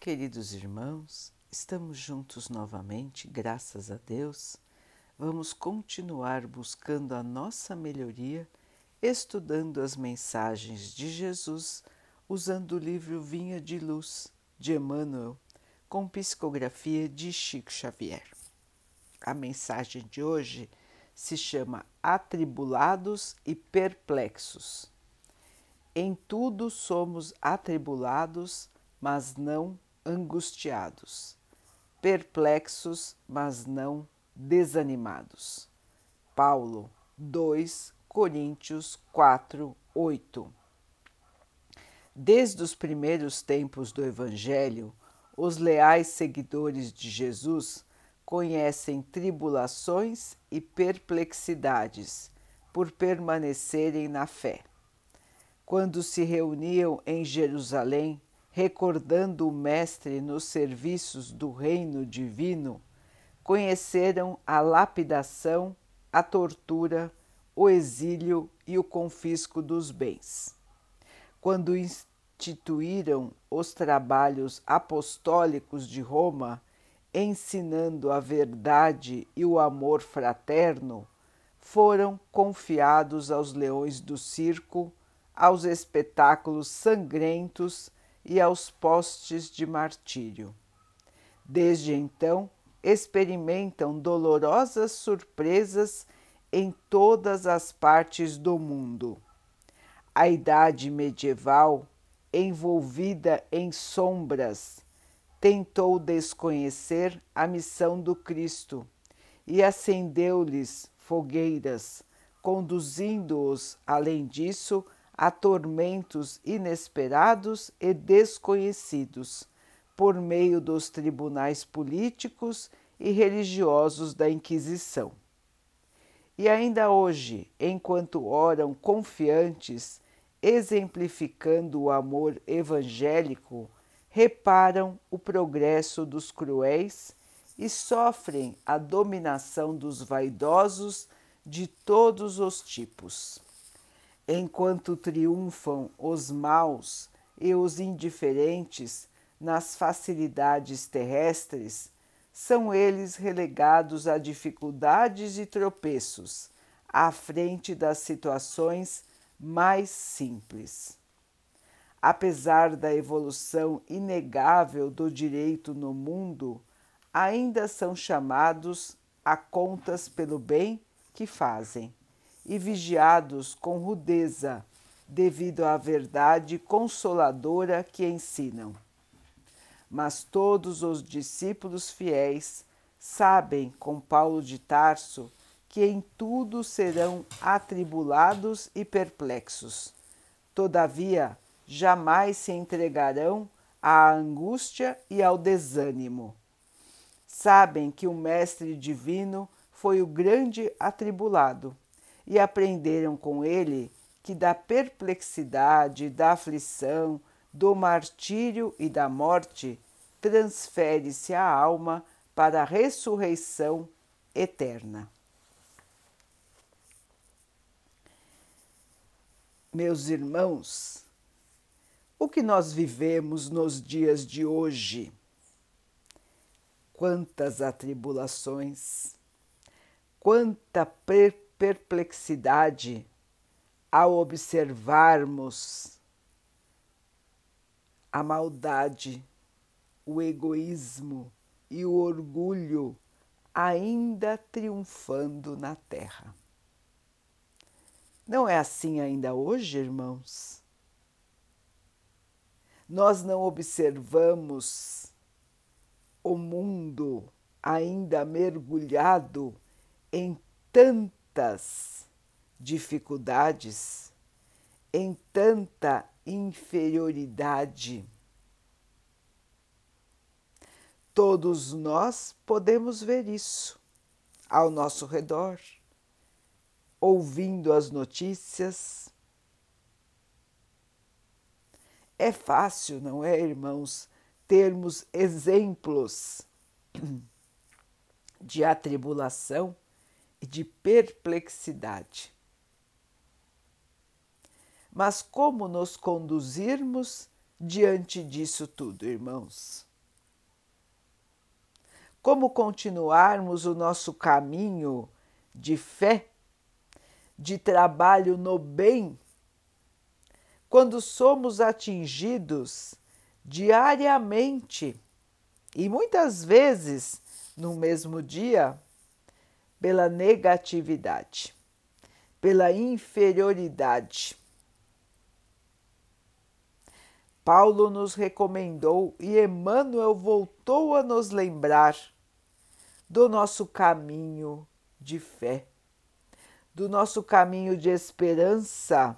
Queridos irmãos, estamos juntos novamente, graças a Deus. Vamos continuar buscando a nossa melhoria, estudando as mensagens de Jesus, usando o livro Vinha de Luz de Emmanuel, com psicografia de Chico Xavier. A mensagem de hoje se chama Atribulados e Perplexos. Em tudo somos atribulados, mas não angustiados, perplexos, mas não desanimados. Paulo 2 Coríntios 4, 8. Desde os primeiros tempos do Evangelho, os leais seguidores de Jesus conhecem tribulações e perplexidades por permanecerem na fé. Quando se reuniam em Jerusalém recordando o Mestre nos serviços do reino divino, conheceram a lapidação, a tortura, o exílio e o confisco dos bens. Quando instituíram os trabalhos apostólicos de Roma, ensinando a verdade e o amor fraterno, foram confiados aos leões do circo, aos espetáculos sangrentos e aos postes de martírio. Desde então, experimentam dolorosas surpresas em todas as partes do mundo. A idade medieval, envolvida em sombras, tentou desconhecer a missão do Cristo e acendeu-lhes fogueiras, conduzindo-os, além disso, a tormentos inesperados e desconhecidos por meio dos tribunais políticos e religiosos da Inquisição. E ainda hoje, enquanto oram confiantes, exemplificando o amor evangélico, reparam o progresso dos cruéis e sofrem a dominação dos vaidosos de todos os tipos enquanto triunfam os maus e os indiferentes nas facilidades terrestres, são eles relegados a dificuldades e tropeços à frente das situações mais simples. Apesar da evolução inegável do direito no mundo, ainda são chamados a contas pelo bem que fazem e vigiados com rudeza, devido à verdade consoladora que ensinam. Mas todos os discípulos fiéis sabem, com Paulo de Tarso, que em tudo serão atribulados e perplexos. Todavia, jamais se entregarão à angústia e ao desânimo. Sabem que o Mestre Divino foi o grande atribulado e aprenderam com ele que da perplexidade, da aflição, do martírio e da morte transfere-se a alma para a ressurreição eterna. Meus irmãos, o que nós vivemos nos dias de hoje? Quantas atribulações, quanta perplexidade perplexidade ao observarmos a maldade, o egoísmo e o orgulho ainda triunfando na terra. Não é assim ainda hoje, irmãos? Nós não observamos o mundo ainda mergulhado em tanto tantas dificuldades, em tanta inferioridade. Todos nós podemos ver isso ao nosso redor, ouvindo as notícias. É fácil, não é, irmãos, termos exemplos de atribulação e de perplexidade. Mas como nos conduzirmos diante disso tudo, irmãos? como continuarmos o nosso caminho de fé, de trabalho no bem, quando somos atingidos diariamente e muitas vezes no mesmo dia pela negatividade, pela inferioridade. Paulo nos recomendou e Emmanuel voltou a nos lembrar do nosso caminho de fé, do nosso caminho de esperança,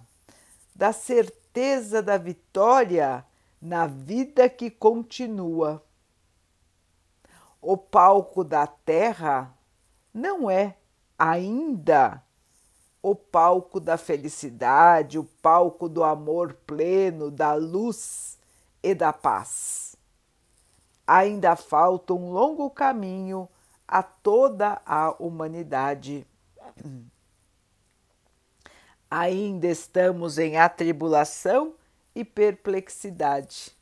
da certeza da vitória na vida que continua. O palco da terra não é ainda o palco da felicidade, o palco do amor pleno, da luz e da paz. Ainda falta um longo caminho a toda a humanidade. Ainda estamos em atribulação e perplexidade,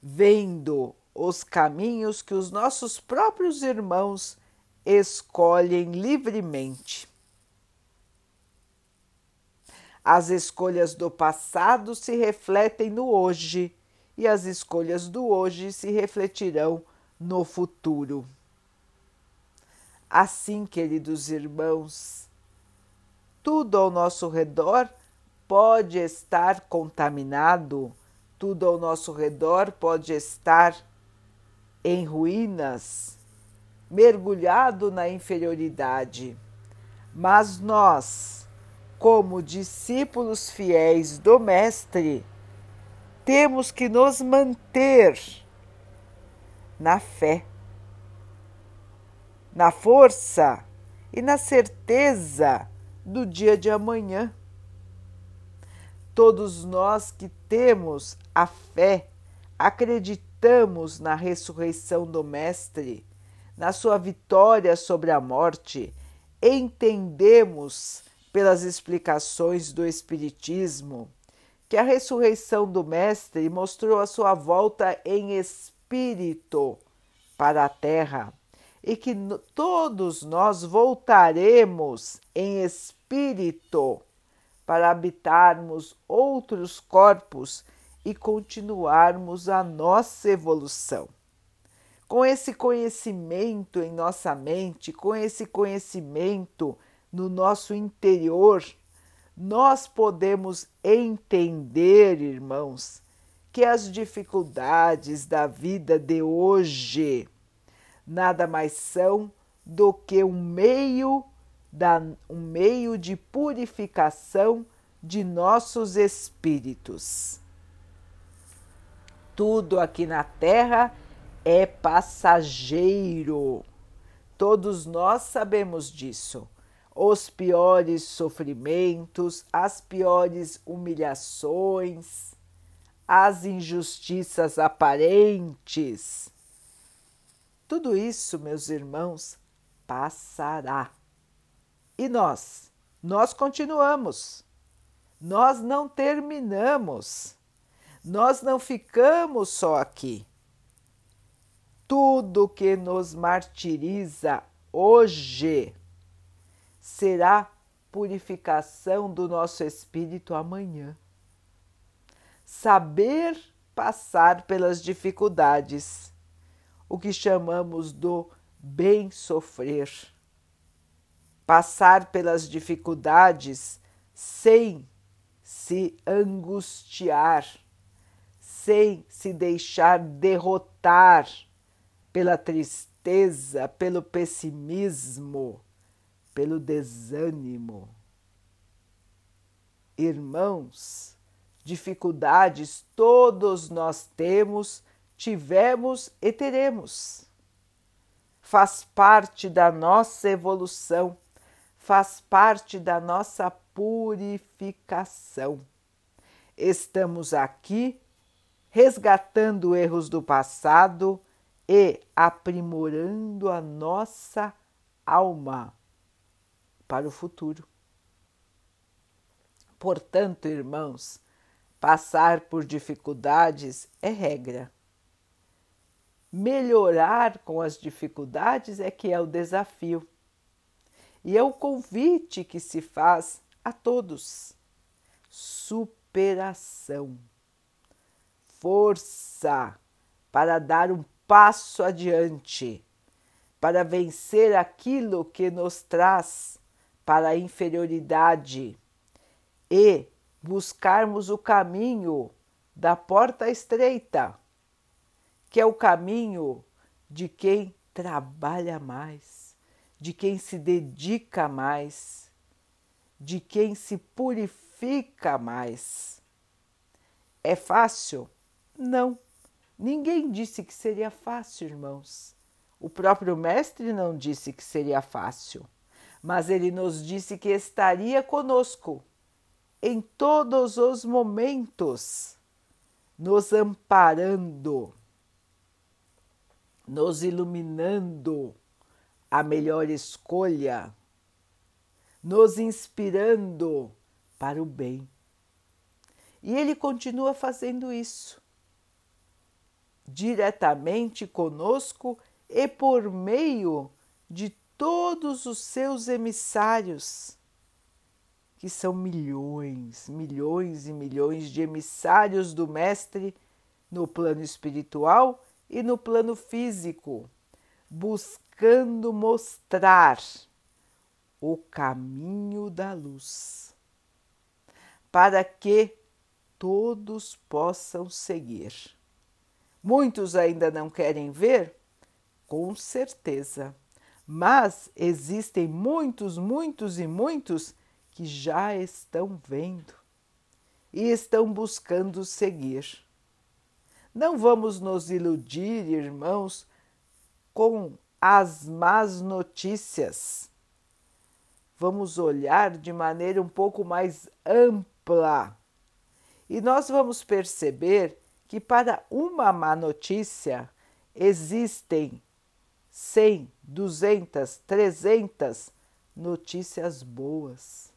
vendo os caminhos que os nossos próprios irmãos escolhem livremente. As escolhas do passado se refletem no hoje e as escolhas do hoje se refletirão no futuro. Assim, queridos irmãos, tudo ao nosso redor pode estar contaminado, tudo ao nosso redor pode estar em ruínas, mergulhado na inferioridade. Mas nós, como discípulos fiéis do Mestre, temos que nos manter na fé, na força e na certeza do dia de amanhã. Todos nós que temos a fé, acreditamos na ressurreição do Mestre, na sua vitória sobre a morte, entendemos pelas explicações do Espiritismo que a ressurreição do Mestre mostrou a sua volta em espírito para a Terra e que todos nós voltaremos em espírito para habitarmos outros corpos e continuarmos a nossa evolução com esse conhecimento em nossa mente, com esse conhecimento no nosso interior, nós podemos entender, irmãos, que as dificuldades da vida de hoje nada mais são do que um meio da, um meio de purificação de nossos espíritos. Tudo aqui na Terra é passageiro. Todos nós sabemos disso. Os piores sofrimentos, as piores humilhações, as injustiças aparentes. Tudo isso, meus irmãos, passará. E nós? Nós continuamos. Nós não terminamos. Nós não ficamos só aqui tudo que nos martiriza hoje será purificação do nosso espírito amanhã. Saber passar pelas dificuldades, o que chamamos do bem sofrer. Passar pelas dificuldades sem se angustiar, sem se deixar derrotar pela tristeza, pelo pessimismo, pelo desânimo. Irmãos, dificuldades todos nós temos, tivemos e teremos. Faz parte da nossa evolução, faz parte da nossa purificação. Estamos aqui resgatando erros do passado e aprimorando a nossa alma para o futuro. Portanto, irmãos, passar por dificuldades é regra. melhorar com as dificuldades é que é o desafio. E é o convite que se faz a todos. Superação, força para dar um passo adiante, para vencer aquilo que nos traz para a inferioridade e buscarmos o caminho da porta estreita, que é o caminho de quem trabalha mais, de quem se dedica mais, de quem se purifica mais. É fácil? Não. Ninguém disse que seria fácil, irmãos. O próprio Mestre não disse que seria fácil, mas ele nos disse que estaria conosco em todos os momentos, nos amparando, nos iluminando a melhor escolha, nos inspirando para o bem. E ele continua fazendo isso diretamente conosco e por meio de todos os seus emissários, que são milhões, milhões e milhões de emissários do Mestre no plano espiritual e no plano físico, buscando mostrar o caminho da luz, para que todos possam seguir. Muitos ainda não querem ver? Com certeza. Mas existem muitos, muitos e muitos que já estão vendo e estão buscando seguir. Não vamos nos iludir, irmãos, com as más notícias. Vamos olhar de maneira um pouco mais ampla e nós vamos perceber que para uma má notícia existem 100, 200, 300 notícias boas.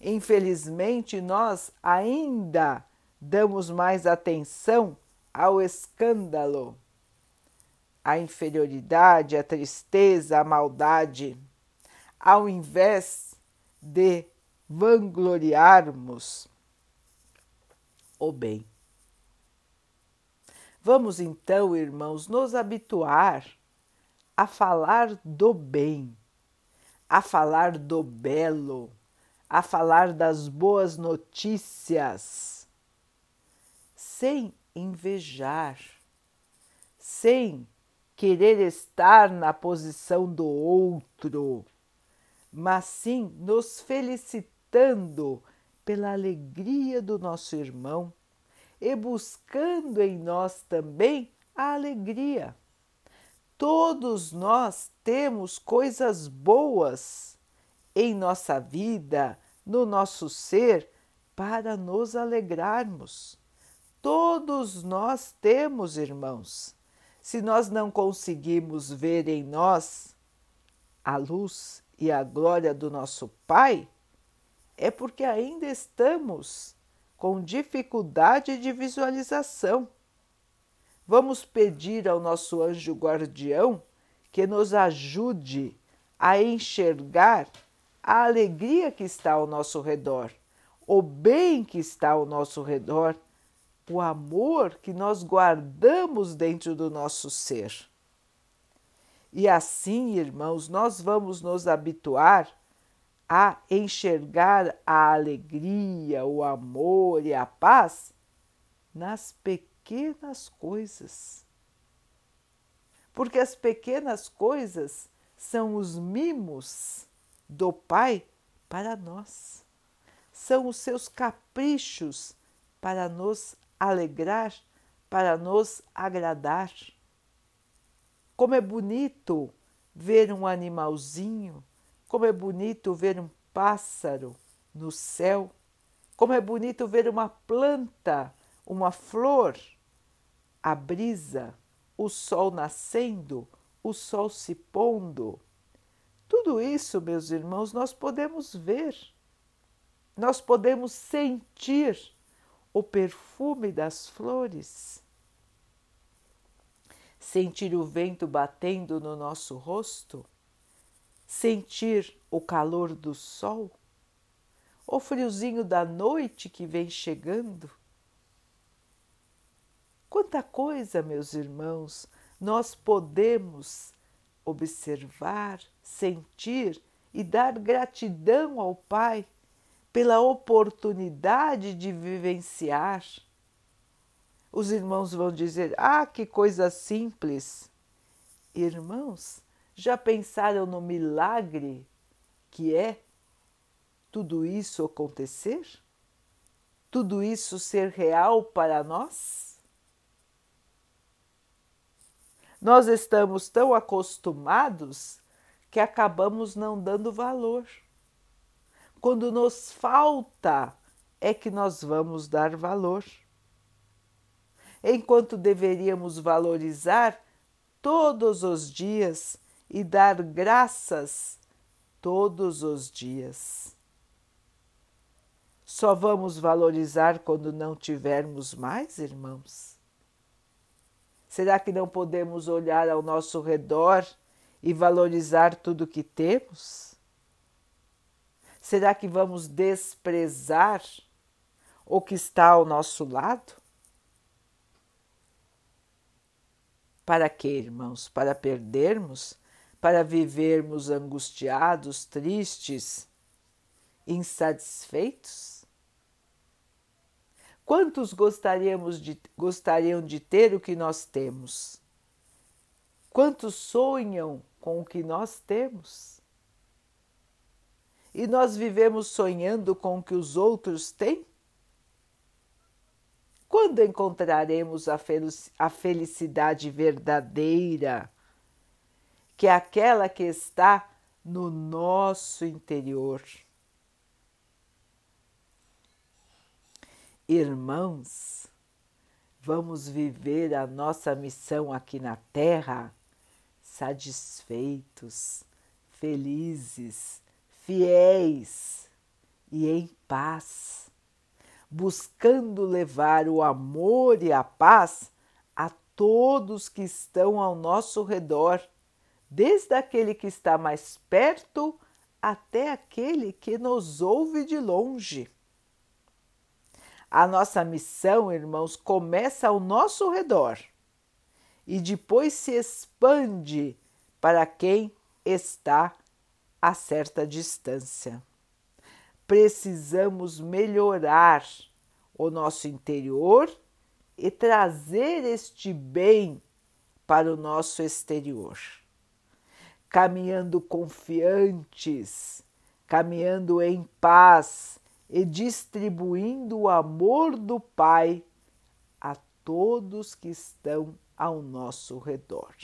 Infelizmente, nós ainda damos mais atenção ao escândalo, à inferioridade, à tristeza, à maldade, ao invés de vangloriarmos o bem. Vamos então, irmãos, nos habituar a falar do bem, a falar do belo, a falar das boas notícias, sem invejar, sem querer estar na posição do outro, mas sim nos felicitando pela alegria do nosso irmão e buscando em nós também a alegria. Todos nós temos coisas boas em nossa vida, no nosso ser, para nos alegrarmos. Todos nós temos, irmãos. Se nós não conseguimos ver em nós a luz e a glória do nosso Pai, é porque ainda estamos com dificuldade de visualização. Vamos pedir ao nosso anjo guardião que nos ajude a enxergar a alegria que está ao nosso redor, o bem que está ao nosso redor, o amor que nós guardamos dentro do nosso ser. E assim, irmãos, nós vamos nos habituar a enxergar a alegria, o amor e a paz nas pequenas coisas. Porque as pequenas coisas são os mimos do Pai para nós. São os seus caprichos para nos alegrar, para nos agradar. Como é bonito ver um animalzinho como é bonito ver um pássaro no céu, como é bonito ver uma planta, uma flor, a brisa, o sol nascendo, o sol se pondo. Tudo isso, meus irmãos, nós podemos ver, nós podemos sentir o perfume das flores. sentir o vento batendo no nosso rosto, sentir o calor do sol, o friozinho da noite que vem chegando. Quanta coisa, meus irmãos, nós podemos observar, sentir e dar gratidão ao Pai pela oportunidade de vivenciar os irmãos vão dizer: Ah, que coisa simples! Irmãos, já pensaram no milagre que é tudo isso acontecer? Tudo isso ser real para nós? Nós estamos tão acostumados que acabamos não dando valor. Quando nos falta, é que nós vamos dar valor enquanto deveríamos valorizar todos os dias e dar graças todos os dias. Só vamos valorizar quando não tivermos mais, irmãos? Será que não podemos olhar ao nosso redor e valorizar tudo que temos? Será que vamos desprezar o que está ao nosso lado? Para quê, irmãos? Para perdermos? Para vivermos angustiados, tristes, insatisfeitos? Quantos gostaríamos de, gostariam de ter o que nós temos? Quantos sonham com o que nós temos? E nós vivemos sonhando com o que os outros têm? Quando encontraremos a felicidade verdadeira, que é aquela que está no nosso interior? Irmãos, vamos viver a nossa missão aqui na Terra satisfeitos, felizes, fiéis e em paz buscando levar o amor e a paz a todos que estão ao nosso redor, desde aquele que está mais perto até aquele que nos ouve de longe. A nossa missão, irmãos, começa ao nosso redor e depois se expande para quem está a certa distância precisamos melhorar o nosso interior e trazer este bem para o nosso exterior. Caminhando confiantes, caminhando em paz e distribuindo o amor do Pai a todos que estão ao nosso redor.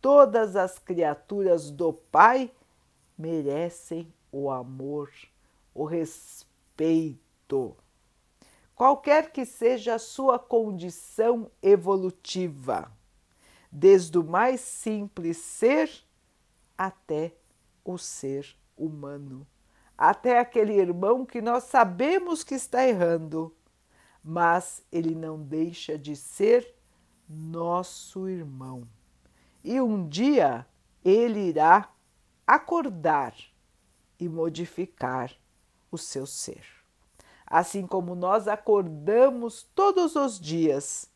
Todas as criaturas do Pai merecem o amor o respeito, qualquer que seja a sua condição evolutiva, desde o mais simples ser até o ser humano, até aquele irmão que nós sabemos que está errando, mas ele não deixa de ser nosso irmão. E um dia ele irá acordar e modificar o seu ser. Assim como nós acordamos todos os dias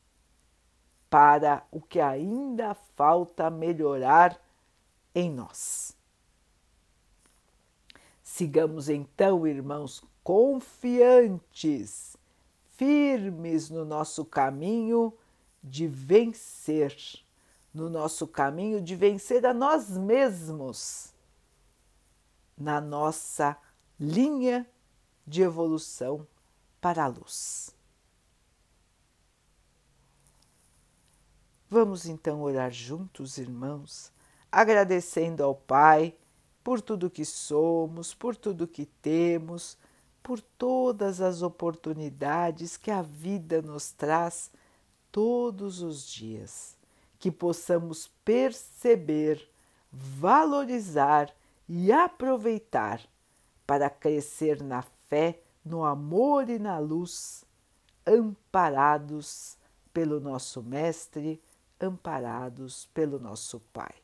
para o que ainda falta melhorar em nós. Sigamos então, irmãos, confiantes, firmes no nosso caminho de vencer, no nosso caminho de vencer a nós mesmos, na nossa linha de evolução para a luz. Vamos então orar juntos, irmãos, agradecendo ao Pai por tudo que somos, por tudo que temos, por todas as oportunidades que a vida nos traz todos os dias. Que possamos perceber, valorizar e aproveitar para crescer na fé, no amor e na luz, amparados pelo nosso Mestre amparados pelo nosso Pai.